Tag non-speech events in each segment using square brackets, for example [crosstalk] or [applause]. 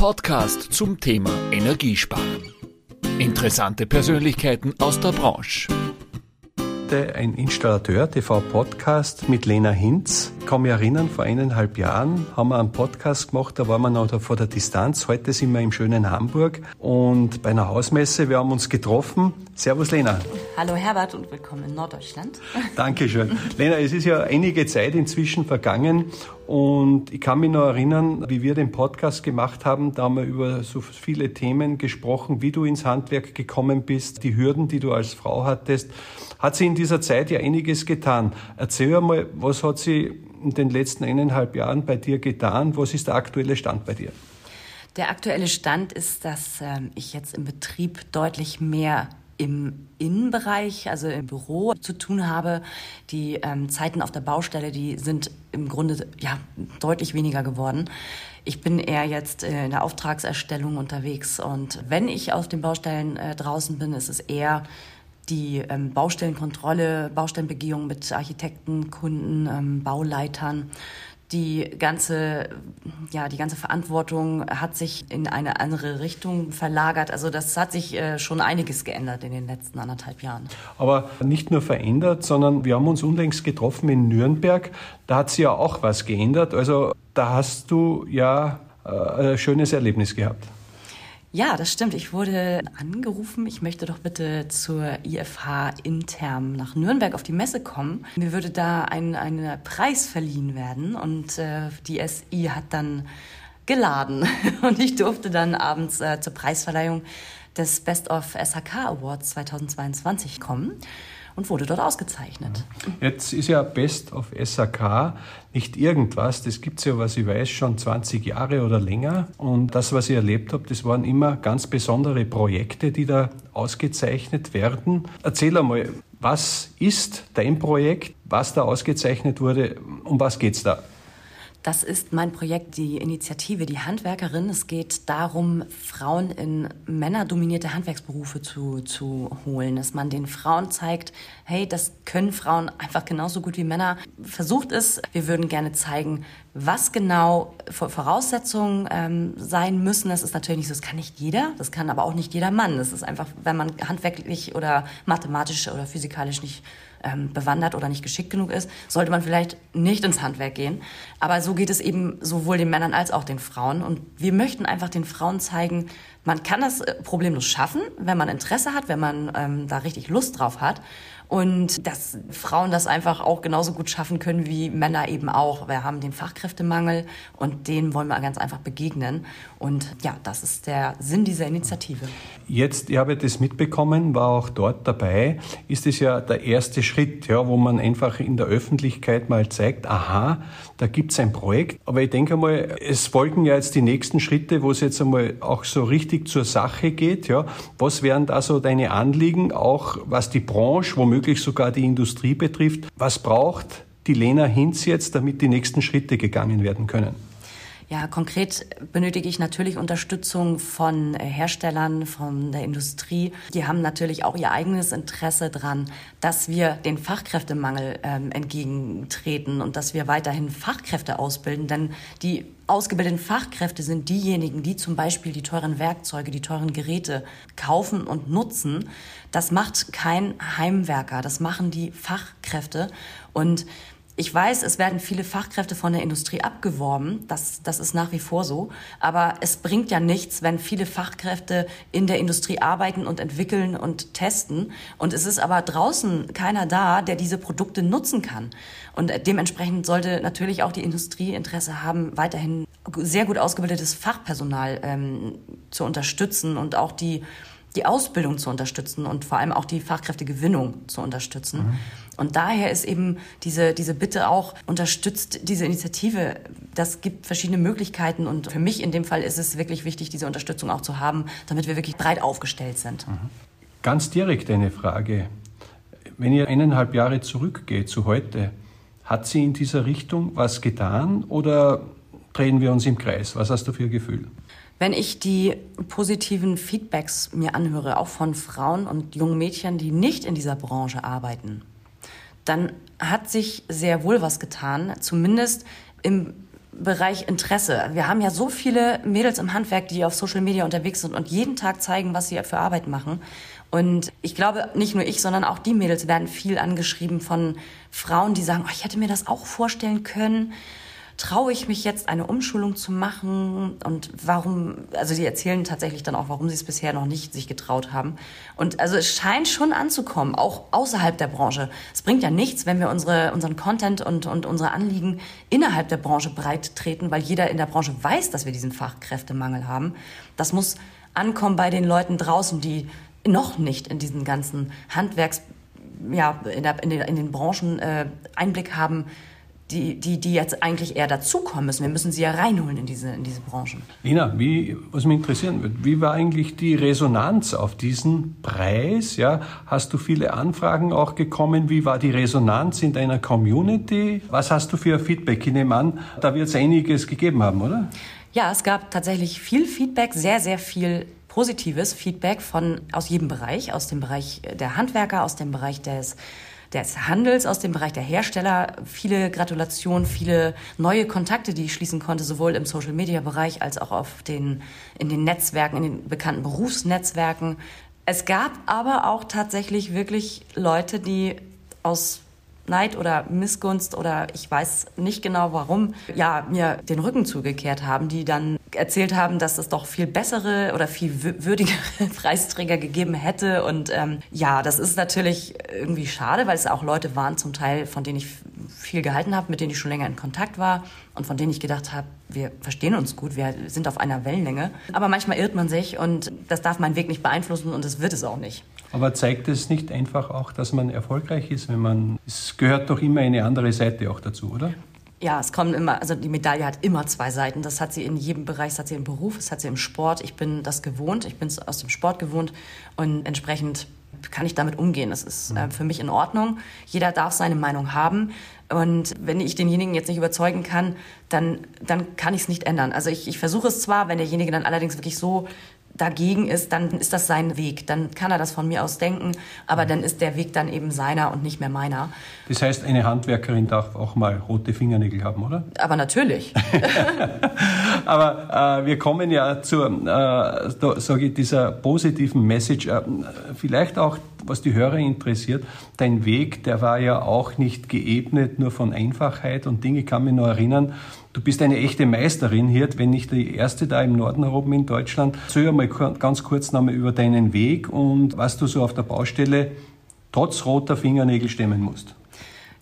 Podcast zum Thema Energiesparen. Interessante Persönlichkeiten aus der Branche. Ein Installateur TV Podcast mit Lena Hinz. Ich kann mich erinnern, vor eineinhalb Jahren haben wir einen Podcast gemacht, da waren wir noch vor der Distanz. Heute sind wir im schönen Hamburg und bei einer Hausmesse. Wir haben uns getroffen. Servus Lena. Hallo Herbert und willkommen in Norddeutschland. [laughs] Dankeschön. Lena, es ist ja einige Zeit inzwischen vergangen und ich kann mich noch erinnern, wie wir den Podcast gemacht haben. Da haben wir über so viele Themen gesprochen, wie du ins Handwerk gekommen bist, die Hürden, die du als Frau hattest. Hat sie in dieser Zeit ja einiges getan. Erzähl einmal, was hat sie in den letzten eineinhalb Jahren bei dir getan? Was ist der aktuelle Stand bei dir? Der aktuelle Stand ist, dass ähm, ich jetzt im Betrieb deutlich mehr im Innenbereich, also im Büro zu tun habe. Die ähm, Zeiten auf der Baustelle, die sind im Grunde ja deutlich weniger geworden. Ich bin eher jetzt äh, in der Auftragserstellung unterwegs und wenn ich auf den Baustellen äh, draußen bin, ist es eher die ähm, Baustellenkontrolle, Baustellenbegehung mit Architekten, Kunden, ähm, Bauleitern die ganze, ja, die ganze Verantwortung hat sich in eine andere Richtung verlagert. Also das hat sich äh, schon einiges geändert in den letzten anderthalb Jahren. Aber nicht nur verändert, sondern wir haben uns unlängst getroffen in Nürnberg. Da hat sich ja auch was geändert. Also da hast du ja äh, ein schönes Erlebnis gehabt. Ja, das stimmt. Ich wurde angerufen, ich möchte doch bitte zur IFH intern nach Nürnberg auf die Messe kommen. Mir würde da ein, ein Preis verliehen werden und äh, die SI hat dann geladen [laughs] und ich durfte dann abends äh, zur Preisverleihung des Best of SHK Awards 2022 kommen und wurde dort ausgezeichnet. Jetzt ist ja Best of SAK nicht irgendwas, das gibt es ja, was ich weiß, schon 20 Jahre oder länger. Und das, was ich erlebt habe, das waren immer ganz besondere Projekte, die da ausgezeichnet werden. Erzähl einmal, was ist dein Projekt, was da ausgezeichnet wurde, um was geht es da? Das ist mein Projekt, die Initiative Die Handwerkerin. Es geht darum, Frauen in männerdominierte Handwerksberufe zu, zu holen, dass man den Frauen zeigt, hey, das können Frauen einfach genauso gut wie Männer. Versucht es. Wir würden gerne zeigen, was genau Voraussetzungen ähm, sein müssen. Das ist natürlich nicht so, das kann nicht jeder, das kann aber auch nicht jeder Mann. Das ist einfach, wenn man handwerklich oder mathematisch oder physikalisch nicht ähm, bewandert oder nicht geschickt genug ist, sollte man vielleicht nicht ins Handwerk gehen. Aber so geht es eben sowohl den Männern als auch den Frauen. Und wir möchten einfach den Frauen zeigen, man kann das äh, problemlos schaffen, wenn man Interesse hat, wenn man ähm, da richtig Lust drauf hat und dass Frauen das einfach auch genauso gut schaffen können wie Männer eben auch. Wir haben den Fachkräftemangel und dem wollen wir ganz einfach begegnen. Und ja, das ist der Sinn dieser Initiative. Jetzt, ich habe das mitbekommen, war auch dort dabei, ist es ja der erste Schritt, ja, wo man einfach in der Öffentlichkeit mal zeigt, aha, da gibt es ein Projekt. Aber ich denke mal, es folgen ja jetzt die nächsten Schritte, wo es jetzt einmal auch so richtig zur Sache geht. Ja. Was wären da so deine Anliegen, auch was die Branche, womöglich womöglich sogar die Industrie betrifft. Was braucht die Lena Hinz jetzt, damit die nächsten Schritte gegangen werden können? Ja, konkret benötige ich natürlich Unterstützung von äh, Herstellern, von der Industrie. Die haben natürlich auch ihr eigenes Interesse dran, dass wir den Fachkräftemangel ähm, entgegentreten und dass wir weiterhin Fachkräfte ausbilden. Denn die ausgebildeten Fachkräfte sind diejenigen, die zum Beispiel die teuren Werkzeuge, die teuren Geräte kaufen und nutzen. Das macht kein Heimwerker, das machen die Fachkräfte. Und ich weiß, es werden viele Fachkräfte von der Industrie abgeworben. Das, das ist nach wie vor so. Aber es bringt ja nichts, wenn viele Fachkräfte in der Industrie arbeiten und entwickeln und testen. Und es ist aber draußen keiner da, der diese Produkte nutzen kann. Und dementsprechend sollte natürlich auch die Industrie Interesse haben, weiterhin sehr gut ausgebildetes Fachpersonal ähm, zu unterstützen und auch die die Ausbildung zu unterstützen und vor allem auch die Fachkräftegewinnung zu unterstützen. Mhm. Und daher ist eben diese, diese Bitte auch, unterstützt diese Initiative. Das gibt verschiedene Möglichkeiten und für mich in dem Fall ist es wirklich wichtig, diese Unterstützung auch zu haben, damit wir wirklich breit aufgestellt sind. Mhm. Ganz direkt eine Frage. Wenn ihr eineinhalb Jahre zurückgeht zu heute, hat sie in dieser Richtung was getan oder drehen wir uns im Kreis? Was hast du für ein Gefühl? Wenn ich die positiven Feedbacks mir anhöre, auch von Frauen und jungen Mädchen, die nicht in dieser Branche arbeiten, dann hat sich sehr wohl was getan, zumindest im Bereich Interesse. Wir haben ja so viele Mädels im Handwerk, die auf Social Media unterwegs sind und jeden Tag zeigen, was sie für Arbeit machen. Und ich glaube, nicht nur ich, sondern auch die Mädels werden viel angeschrieben von Frauen, die sagen, oh, ich hätte mir das auch vorstellen können traue ich mich jetzt, eine Umschulung zu machen und warum, also die erzählen tatsächlich dann auch, warum sie es bisher noch nicht sich getraut haben. Und also es scheint schon anzukommen, auch außerhalb der Branche. Es bringt ja nichts, wenn wir unsere, unseren Content und, und unsere Anliegen innerhalb der Branche breit treten, weil jeder in der Branche weiß, dass wir diesen Fachkräftemangel haben. Das muss ankommen bei den Leuten draußen, die noch nicht in diesen ganzen Handwerks, ja, in, der, in, den, in den Branchen äh, Einblick haben, die, die, die jetzt eigentlich eher dazukommen müssen. Wir müssen sie ja reinholen in diese, in diese Branchen. Ina, wie, was mich interessieren wird, wie war eigentlich die Resonanz auf diesen Preis? Ja, hast du viele Anfragen auch gekommen? Wie war die Resonanz in deiner Community? Was hast du für Feedback? Ich nehme an, da wird es einiges gegeben haben, oder? Ja, es gab tatsächlich viel Feedback, sehr, sehr viel positives Feedback von aus jedem Bereich, aus dem Bereich der Handwerker, aus dem Bereich des des Handels, aus dem Bereich der Hersteller. Viele Gratulationen, viele neue Kontakte, die ich schließen konnte, sowohl im Social-Media-Bereich als auch auf den, in den Netzwerken, in den bekannten Berufsnetzwerken. Es gab aber auch tatsächlich wirklich Leute, die aus Neid oder Missgunst oder ich weiß nicht genau warum, ja, mir den Rücken zugekehrt haben, die dann erzählt haben, dass es doch viel bessere oder viel würdigere [laughs] Preisträger gegeben hätte. Und ähm, ja, das ist natürlich irgendwie schade, weil es auch Leute waren, zum Teil, von denen ich viel gehalten habe, mit denen ich schon länger in Kontakt war und von denen ich gedacht habe, wir verstehen uns gut, wir sind auf einer Wellenlänge. Aber manchmal irrt man sich und das darf meinen Weg nicht beeinflussen und das wird es auch nicht. Aber zeigt es nicht einfach auch, dass man erfolgreich ist, wenn man, es gehört doch immer eine andere Seite auch dazu, oder? Ja, es kommen immer, also die Medaille hat immer zwei Seiten. Das hat sie in jedem Bereich, das hat sie im Beruf, das hat sie im Sport. Ich bin das gewohnt, ich bin es aus dem Sport gewohnt und entsprechend kann ich damit umgehen. Das ist äh, für mich in Ordnung. Jeder darf seine Meinung haben. Und wenn ich denjenigen jetzt nicht überzeugen kann, dann, dann kann ich es nicht ändern. Also ich, ich versuche es zwar, wenn derjenige dann allerdings wirklich so dagegen ist, dann ist das sein Weg. Dann kann er das von mir aus denken, aber dann ist der Weg dann eben seiner und nicht mehr meiner. Das heißt, eine Handwerkerin darf auch mal rote Fingernägel haben, oder? Aber natürlich. [laughs] aber äh, wir kommen ja zur, äh, sage ich, dieser positiven Message. Äh, vielleicht auch, was die Hörer interessiert, dein Weg, der war ja auch nicht geebnet nur von Einfachheit und Dinge. Ich kann mich noch erinnern, Du bist eine echte Meisterin hier, wenn nicht die erste da im Norden herum in Deutschland. Erzähl mal ganz kurz nochmal über deinen Weg und was du so auf der Baustelle trotz roter Fingernägel stemmen musst.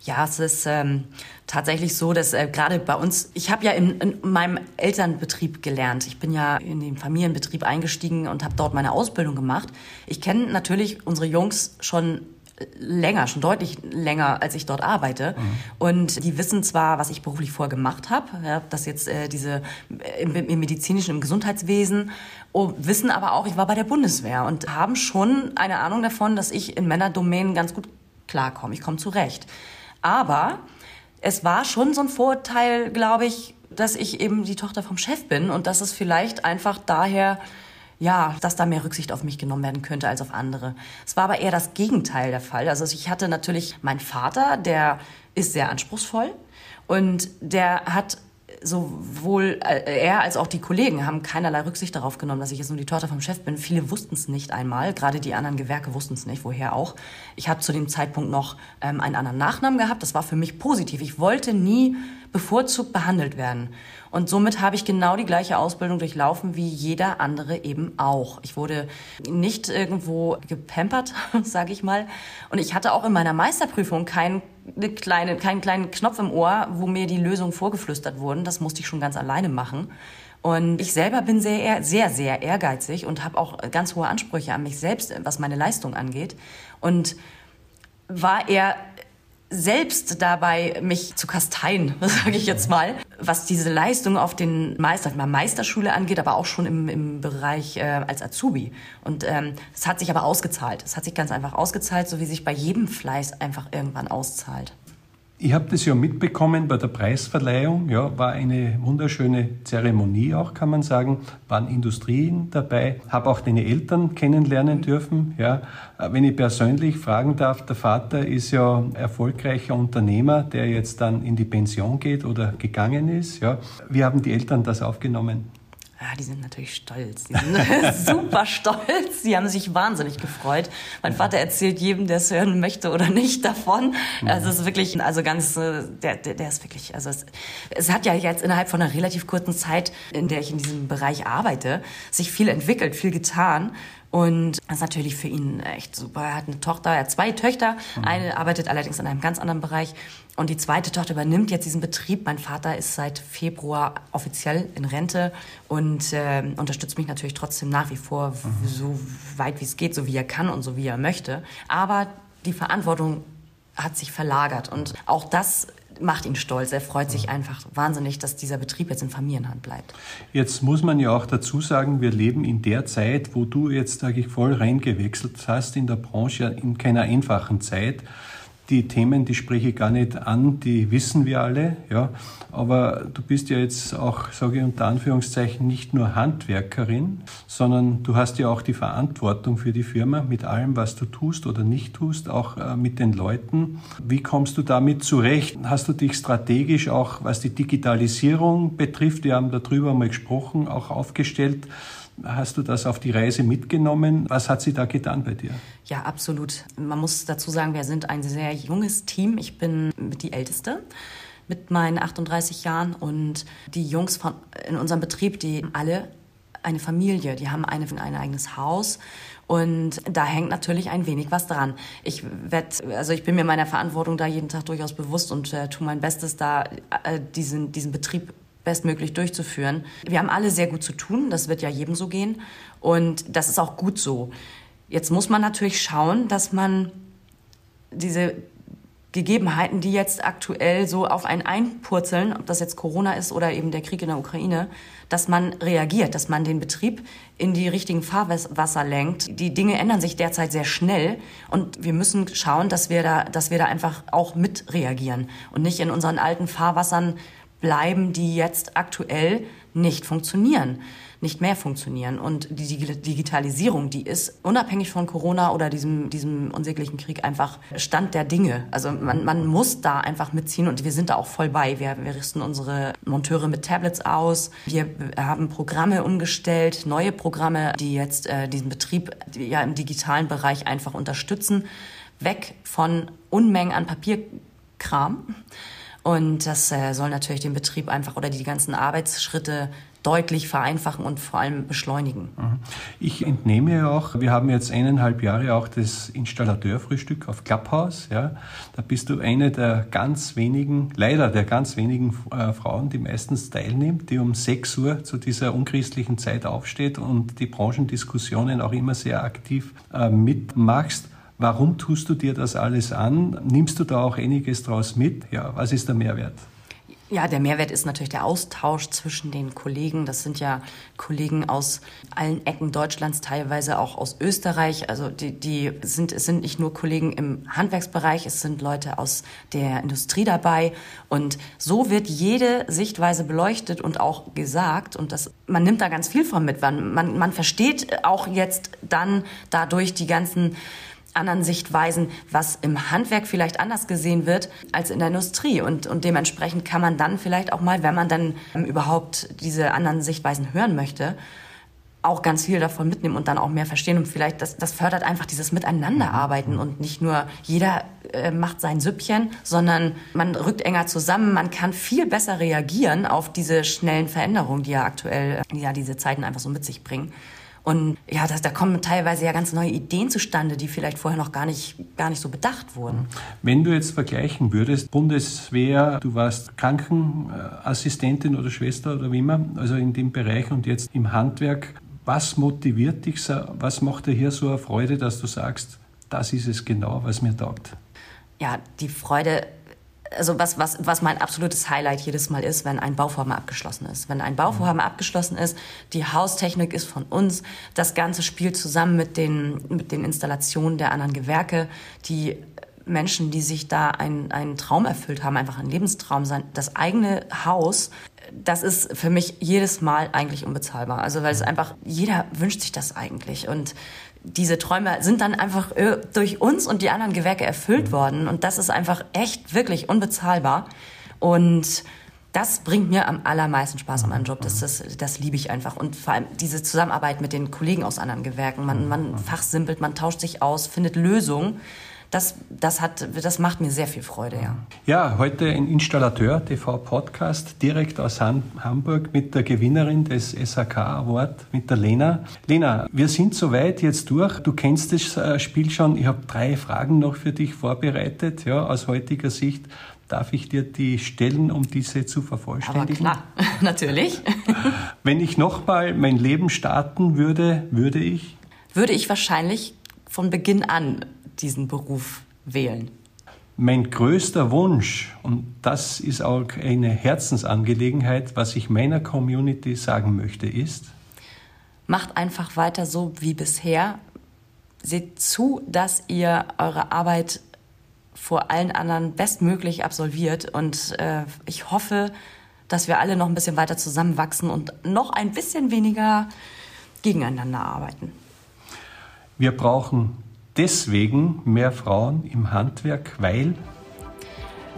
Ja, es ist ähm, tatsächlich so, dass äh, gerade bei uns, ich habe ja in, in, meinem Elternbetrieb gelernt. Ich bin ja in den Familienbetrieb eingestiegen und habe dort meine Ausbildung gemacht. Ich kenne natürlich unsere Jungs schon länger, schon deutlich länger, als ich dort arbeite. Mhm. Und die wissen zwar, was ich beruflich vorher gemacht habe, ja, das jetzt äh, diese äh, im, im, medizinischen, im Gesundheitswesen, oh, wissen aber auch, ich war bei der Bundeswehr und haben schon eine Ahnung davon, dass ich in Männerdomänen ganz gut klarkomme. Ich komme zurecht. Aber es war schon so ein Vorurteil, glaube ich, dass ich eben die Tochter vom Chef bin und dass es vielleicht einfach daher ja, dass da mehr Rücksicht auf mich genommen werden könnte als auf andere. Es war aber eher das Gegenteil der Fall. Also ich hatte natürlich meinen Vater, der ist sehr anspruchsvoll und der hat sowohl äh, er als auch die Kollegen haben keinerlei Rücksicht darauf genommen, dass ich jetzt nur die Tochter vom Chef bin. Viele wussten es nicht einmal, gerade die anderen Gewerke wussten es nicht, woher auch. Ich habe zu dem Zeitpunkt noch ähm, einen anderen Nachnamen gehabt. Das war für mich positiv. Ich wollte nie bevorzugt behandelt werden. Und somit habe ich genau die gleiche Ausbildung durchlaufen wie jeder andere eben auch. Ich wurde nicht irgendwo gepampert, [laughs] sage ich mal. Und ich hatte auch in meiner Meisterprüfung keinen kleine, keinen kleinen Knopf im Ohr, wo mir die Lösungen vorgeflüstert wurden. Das musste ich schon ganz alleine machen. Und ich selber bin sehr, sehr, sehr ehrgeizig und habe auch ganz hohe Ansprüche an mich selbst, was meine Leistung angeht. Und war eher selbst dabei, mich zu kasteien, [laughs] sage ich jetzt mal, was diese Leistung auf den Meister, Meisterschule angeht, aber auch schon im, im Bereich äh, als Azubi. Und ähm, es hat sich aber ausgezahlt. Es hat sich ganz einfach ausgezahlt, so wie sich bei jedem Fleiß einfach irgendwann auszahlt. Ich habe das ja mitbekommen bei der Preisverleihung. Ja, war eine wunderschöne Zeremonie auch, kann man sagen. Waren Industrien dabei. Habe auch deine Eltern kennenlernen dürfen. Ja, wenn ich persönlich fragen darf, der Vater ist ja erfolgreicher Unternehmer, der jetzt dann in die Pension geht oder gegangen ist. Ja, wie haben die Eltern das aufgenommen? Ja, die sind natürlich stolz. Die sind [laughs] super stolz. Die haben sich wahnsinnig gefreut. Mein Vater erzählt jedem, der es hören möchte oder nicht, davon. Also es ist wirklich, also ganz, äh, der, der, der ist wirklich, also es, es hat ja jetzt innerhalb von einer relativ kurzen Zeit, in der ich in diesem Bereich arbeite, sich viel entwickelt, viel getan. Und das ist natürlich für ihn echt super. Er hat eine Tochter, er hat zwei Töchter. Mhm. Eine arbeitet allerdings in einem ganz anderen Bereich. Und die zweite Tochter übernimmt jetzt diesen Betrieb. Mein Vater ist seit Februar offiziell in Rente und äh, unterstützt mich natürlich trotzdem nach wie vor mhm. so weit wie es geht, so wie er kann und so wie er möchte. Aber die Verantwortung hat sich verlagert und auch das macht ihn stolz. Er freut sich einfach wahnsinnig, dass dieser Betrieb jetzt in Familienhand bleibt. Jetzt muss man ja auch dazu sagen, wir leben in der Zeit, wo du jetzt, sage ich, voll reingewechselt hast in der Branche, in keiner einfachen Zeit. Die Themen, die spreche ich gar nicht an, die wissen wir alle, ja. Aber du bist ja jetzt auch, sage ich unter Anführungszeichen, nicht nur Handwerkerin, sondern du hast ja auch die Verantwortung für die Firma mit allem, was du tust oder nicht tust, auch äh, mit den Leuten. Wie kommst du damit zurecht? Hast du dich strategisch auch, was die Digitalisierung betrifft, wir haben darüber mal gesprochen, auch aufgestellt? Hast du das auf die Reise mitgenommen? Was hat sie da getan bei dir? Ja, absolut. Man muss dazu sagen, wir sind ein sehr junges Team. Ich bin die Älteste mit meinen 38 Jahren und die Jungs von, in unserem Betrieb, die alle eine Familie, die haben eine, ein eigenes Haus und da hängt natürlich ein wenig was dran. Ich werd, also ich bin mir meiner Verantwortung da jeden Tag durchaus bewusst und äh, tue mein Bestes, da äh, diesen, diesen Betrieb bestmöglich durchzuführen. Wir haben alle sehr gut zu tun, das wird ja jedem so gehen und das ist auch gut so. Jetzt muss man natürlich schauen, dass man diese Gegebenheiten, die jetzt aktuell so auf einen einpurzeln, ob das jetzt Corona ist oder eben der Krieg in der Ukraine, dass man reagiert, dass man den Betrieb in die richtigen Fahrwasser lenkt. Die Dinge ändern sich derzeit sehr schnell und wir müssen schauen, dass wir da, dass wir da einfach auch mit reagieren und nicht in unseren alten Fahrwassern bleiben, die jetzt aktuell nicht funktionieren, nicht mehr funktionieren. Und die Digitalisierung, die ist unabhängig von Corona oder diesem, diesem unsäglichen Krieg einfach Stand der Dinge. Also man, man muss da einfach mitziehen und wir sind da auch voll bei. Wir, wir rüsten unsere Monteure mit Tablets aus. Wir haben Programme umgestellt, neue Programme, die jetzt äh, diesen Betrieb ja im digitalen Bereich einfach unterstützen. Weg von Unmengen an Papierkram und das äh, soll natürlich den Betrieb einfach oder die ganzen Arbeitsschritte deutlich vereinfachen und vor allem beschleunigen. Mhm. Ich entnehme ja auch, wir haben jetzt eineinhalb Jahre auch das Installateurfrühstück auf Clubhouse. Ja. Da bist du eine der ganz wenigen, leider der ganz wenigen äh, Frauen, die meistens teilnimmt, die um 6 Uhr zu dieser unchristlichen Zeit aufsteht und die Branchendiskussionen auch immer sehr aktiv äh, mitmachst. Warum tust du dir das alles an? Nimmst du da auch einiges draus mit? Ja, was ist der Mehrwert? Ja, der Mehrwert ist natürlich der Austausch zwischen den Kollegen. Das sind ja Kollegen aus allen Ecken Deutschlands, teilweise auch aus Österreich. Also die, die sind, es sind nicht nur Kollegen im Handwerksbereich, es sind Leute aus der Industrie dabei. Und so wird jede Sichtweise beleuchtet und auch gesagt. Und das, man nimmt da ganz viel von mit. Man, man, man versteht auch jetzt dann dadurch die ganzen anderen Sichtweisen, was im Handwerk vielleicht anders gesehen wird als in der Industrie. Und, und dementsprechend kann man dann vielleicht auch mal, wenn man dann ähm, überhaupt diese anderen Sichtweisen hören möchte, auch ganz viel davon mitnehmen und dann auch mehr verstehen. Und vielleicht, das, das fördert einfach dieses Miteinanderarbeiten mhm. und nicht nur jeder äh, macht sein Süppchen, sondern man rückt enger zusammen. Man kann viel besser reagieren auf diese schnellen Veränderungen, die ja aktuell äh, ja diese Zeiten einfach so mit sich bringen. Und ja, das, da kommen teilweise ja ganz neue Ideen zustande, die vielleicht vorher noch gar nicht, gar nicht so bedacht wurden. Wenn du jetzt vergleichen würdest, Bundeswehr, du warst Krankenassistentin oder Schwester oder wie immer, also in dem Bereich und jetzt im Handwerk, was motiviert dich, was macht dir hier so eine Freude, dass du sagst, das ist es genau, was mir taugt? Ja, die Freude also was, was, was mein absolutes Highlight jedes Mal ist, wenn ein Bauvorhaben abgeschlossen ist. Wenn ein Bauvorhaben abgeschlossen ist, die Haustechnik ist von uns, das Ganze spielt zusammen mit den, mit den Installationen der anderen Gewerke, die Menschen, die sich da einen, einen Traum erfüllt haben, einfach einen Lebenstraum, sein, das eigene Haus, das ist für mich jedes Mal eigentlich unbezahlbar. Also weil es einfach, jeder wünscht sich das eigentlich. Und diese Träume sind dann einfach äh, durch uns und die anderen Gewerke erfüllt worden. Und das ist einfach echt wirklich unbezahlbar. Und das bringt mir am allermeisten Spaß an meinem Job. Das, das, das liebe ich einfach. Und vor allem diese Zusammenarbeit mit den Kollegen aus anderen Gewerken. Man, man fachsimpelt, man tauscht sich aus, findet Lösungen das, das, hat, das macht mir sehr viel Freude, ja. Ja, heute ein Installateur TV Podcast direkt aus Hamburg mit der Gewinnerin des SAK Award, mit der Lena. Lena, wir sind soweit jetzt durch. Du kennst das äh, Spiel schon. Ich habe drei Fragen noch für dich vorbereitet, ja, aus heutiger Sicht. Darf ich dir die stellen, um diese zu vervollständigen? Aber klar, [laughs] natürlich. [laughs] Wenn ich nochmal mein Leben starten würde, würde ich? Würde ich wahrscheinlich von Beginn an diesen Beruf wählen? Mein größter Wunsch, und das ist auch eine Herzensangelegenheit, was ich meiner Community sagen möchte, ist, macht einfach weiter so wie bisher. Seht zu, dass ihr eure Arbeit vor allen anderen bestmöglich absolviert. Und äh, ich hoffe, dass wir alle noch ein bisschen weiter zusammenwachsen und noch ein bisschen weniger gegeneinander arbeiten. Wir brauchen deswegen mehr Frauen im Handwerk, weil?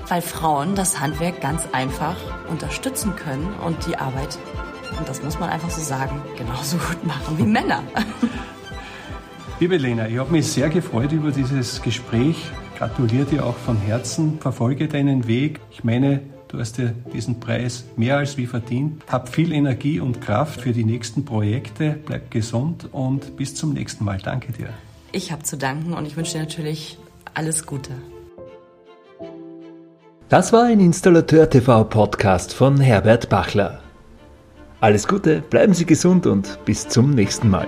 Weil Frauen das Handwerk ganz einfach unterstützen können und die Arbeit, und das muss man einfach so sagen, genauso gut machen wie Männer. [laughs] Liebe Lena, ich habe mich sehr gefreut über dieses Gespräch. Gratuliere dir auch von Herzen. Verfolge deinen Weg. Ich meine, du hast dir diesen Preis mehr als wie verdient. Hab viel Energie und Kraft für die nächsten Projekte. Bleib gesund und bis zum nächsten Mal. Danke dir. Ich habe zu danken und ich wünsche dir natürlich alles Gute. Das war ein Installateur TV Podcast von Herbert Bachler. Alles Gute, bleiben Sie gesund und bis zum nächsten Mal.